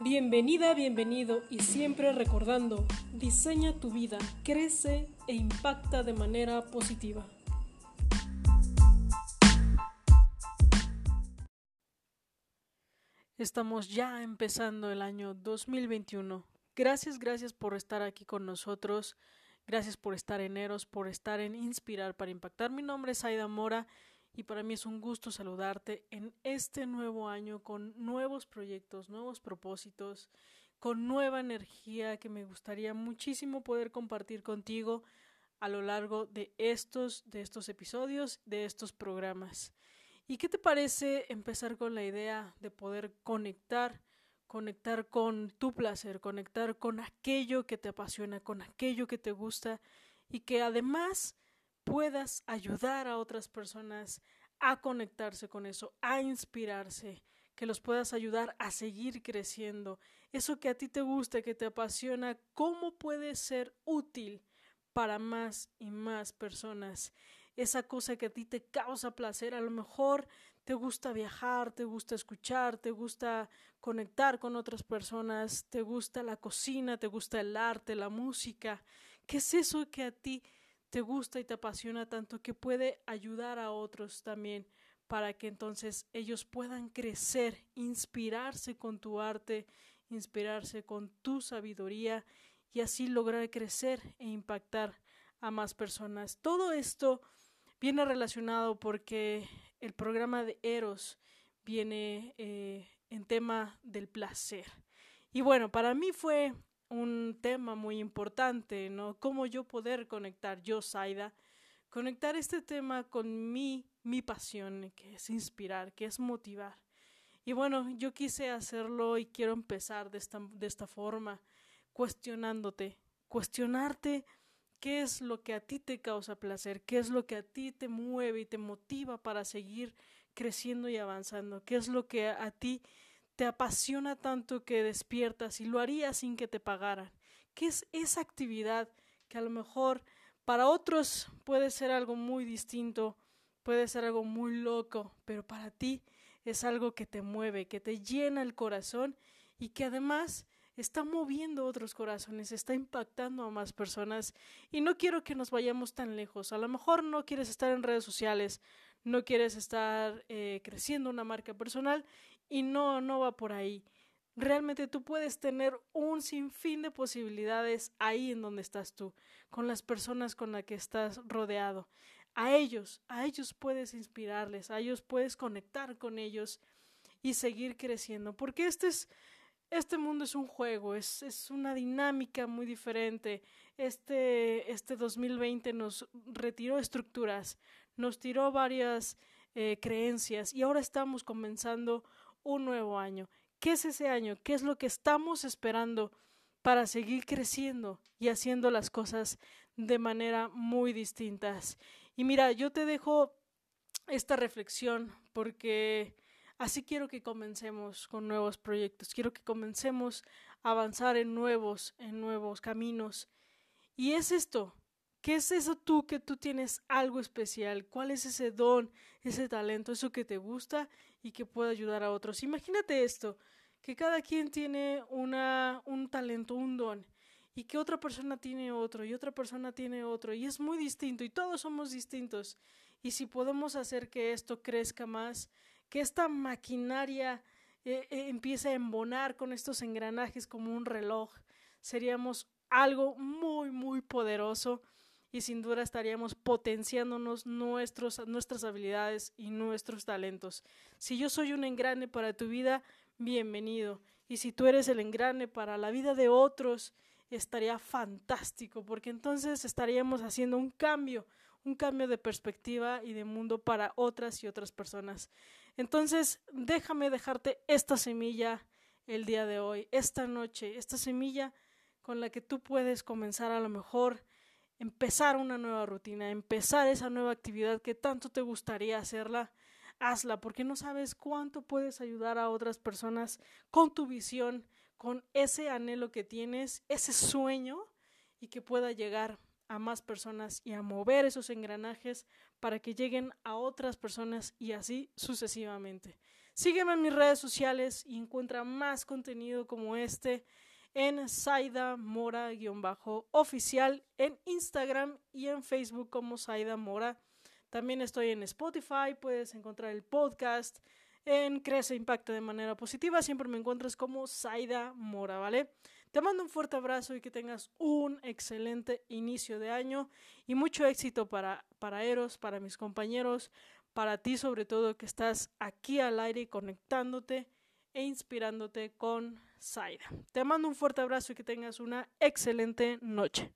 Bienvenida, bienvenido y siempre recordando, diseña tu vida, crece e impacta de manera positiva. Estamos ya empezando el año 2021. Gracias, gracias por estar aquí con nosotros. Gracias por estar en Eros, por estar en Inspirar para Impactar. Mi nombre es Aida Mora y para mí es un gusto saludarte en este nuevo año con nuevos proyectos, nuevos propósitos, con nueva energía que me gustaría muchísimo poder compartir contigo a lo largo de estos de estos episodios, de estos programas. ¿Y qué te parece empezar con la idea de poder conectar, conectar con tu placer, conectar con aquello que te apasiona, con aquello que te gusta y que además puedas ayudar a otras personas a conectarse con eso, a inspirarse, que los puedas ayudar a seguir creciendo. Eso que a ti te gusta, que te apasiona, cómo puede ser útil para más y más personas. Esa cosa que a ti te causa placer, a lo mejor te gusta viajar, te gusta escuchar, te gusta conectar con otras personas, te gusta la cocina, te gusta el arte, la música. ¿Qué es eso que a ti te gusta y te apasiona tanto que puede ayudar a otros también para que entonces ellos puedan crecer, inspirarse con tu arte, inspirarse con tu sabiduría y así lograr crecer e impactar a más personas. Todo esto viene relacionado porque el programa de Eros viene eh, en tema del placer. Y bueno, para mí fue un tema muy importante, ¿no? Cómo yo poder conectar, yo, Saida, conectar este tema con mi, mi pasión, que es inspirar, que es motivar. Y bueno, yo quise hacerlo y quiero empezar de esta, de esta forma, cuestionándote, cuestionarte qué es lo que a ti te causa placer, qué es lo que a ti te mueve y te motiva para seguir creciendo y avanzando, qué es lo que a ti te apasiona tanto que despiertas y lo harías sin que te pagaran? ¿Qué es esa actividad que a lo mejor para otros puede ser algo muy distinto, puede ser algo muy loco, pero para ti es algo que te mueve, que te llena el corazón y que además está moviendo otros corazones, está impactando a más personas y no quiero que nos vayamos tan lejos. A lo mejor no quieres estar en redes sociales, no quieres estar eh, creciendo una marca personal y no, no va por ahí. Realmente tú puedes tener un sinfín de posibilidades ahí en donde estás tú, con las personas con las que estás rodeado. A ellos, a ellos puedes inspirarles, a ellos puedes conectar con ellos y seguir creciendo, porque este es este mundo es un juego, es, es una dinámica muy diferente. Este, este 2020 nos retiró estructuras, nos tiró varias eh, creencias y ahora estamos comenzando un nuevo año. ¿Qué es ese año? ¿Qué es lo que estamos esperando para seguir creciendo y haciendo las cosas de manera muy distintas? Y mira, yo te dejo esta reflexión porque así quiero que comencemos con nuevos proyectos, quiero que comencemos a avanzar en nuevos, en nuevos caminos. Y es esto, ¿Qué es eso tú que tú tienes algo especial? ¿Cuál es ese don, ese talento, eso que te gusta y que puede ayudar a otros? Imagínate esto, que cada quien tiene una, un talento, un don, y que otra persona tiene otro, y otra persona tiene otro, y es muy distinto, y todos somos distintos. Y si podemos hacer que esto crezca más, que esta maquinaria eh, eh, empiece a embonar con estos engranajes como un reloj, seríamos algo muy, muy poderoso y sin duda estaríamos potenciándonos nuestros, nuestras habilidades y nuestros talentos. Si yo soy un engrane para tu vida, bienvenido. Y si tú eres el engrane para la vida de otros, estaría fantástico, porque entonces estaríamos haciendo un cambio, un cambio de perspectiva y de mundo para otras y otras personas. Entonces, déjame dejarte esta semilla el día de hoy, esta noche, esta semilla con la que tú puedes comenzar a lo mejor empezar una nueva rutina, empezar esa nueva actividad que tanto te gustaría hacerla, hazla, porque no sabes cuánto puedes ayudar a otras personas con tu visión, con ese anhelo que tienes, ese sueño y que pueda llegar a más personas y a mover esos engranajes para que lleguen a otras personas y así sucesivamente. Sígueme en mis redes sociales y encuentra más contenido como este en Saida Mora-oficial en Instagram y en Facebook como Saida Mora. También estoy en Spotify, puedes encontrar el podcast en Crece Impacta de manera positiva. Siempre me encuentras como Saida Mora, ¿vale? Te mando un fuerte abrazo y que tengas un excelente inicio de año y mucho éxito para, para Eros, para mis compañeros, para ti sobre todo que estás aquí al aire conectándote e inspirándote con Saida. Te mando un fuerte abrazo y que tengas una excelente noche.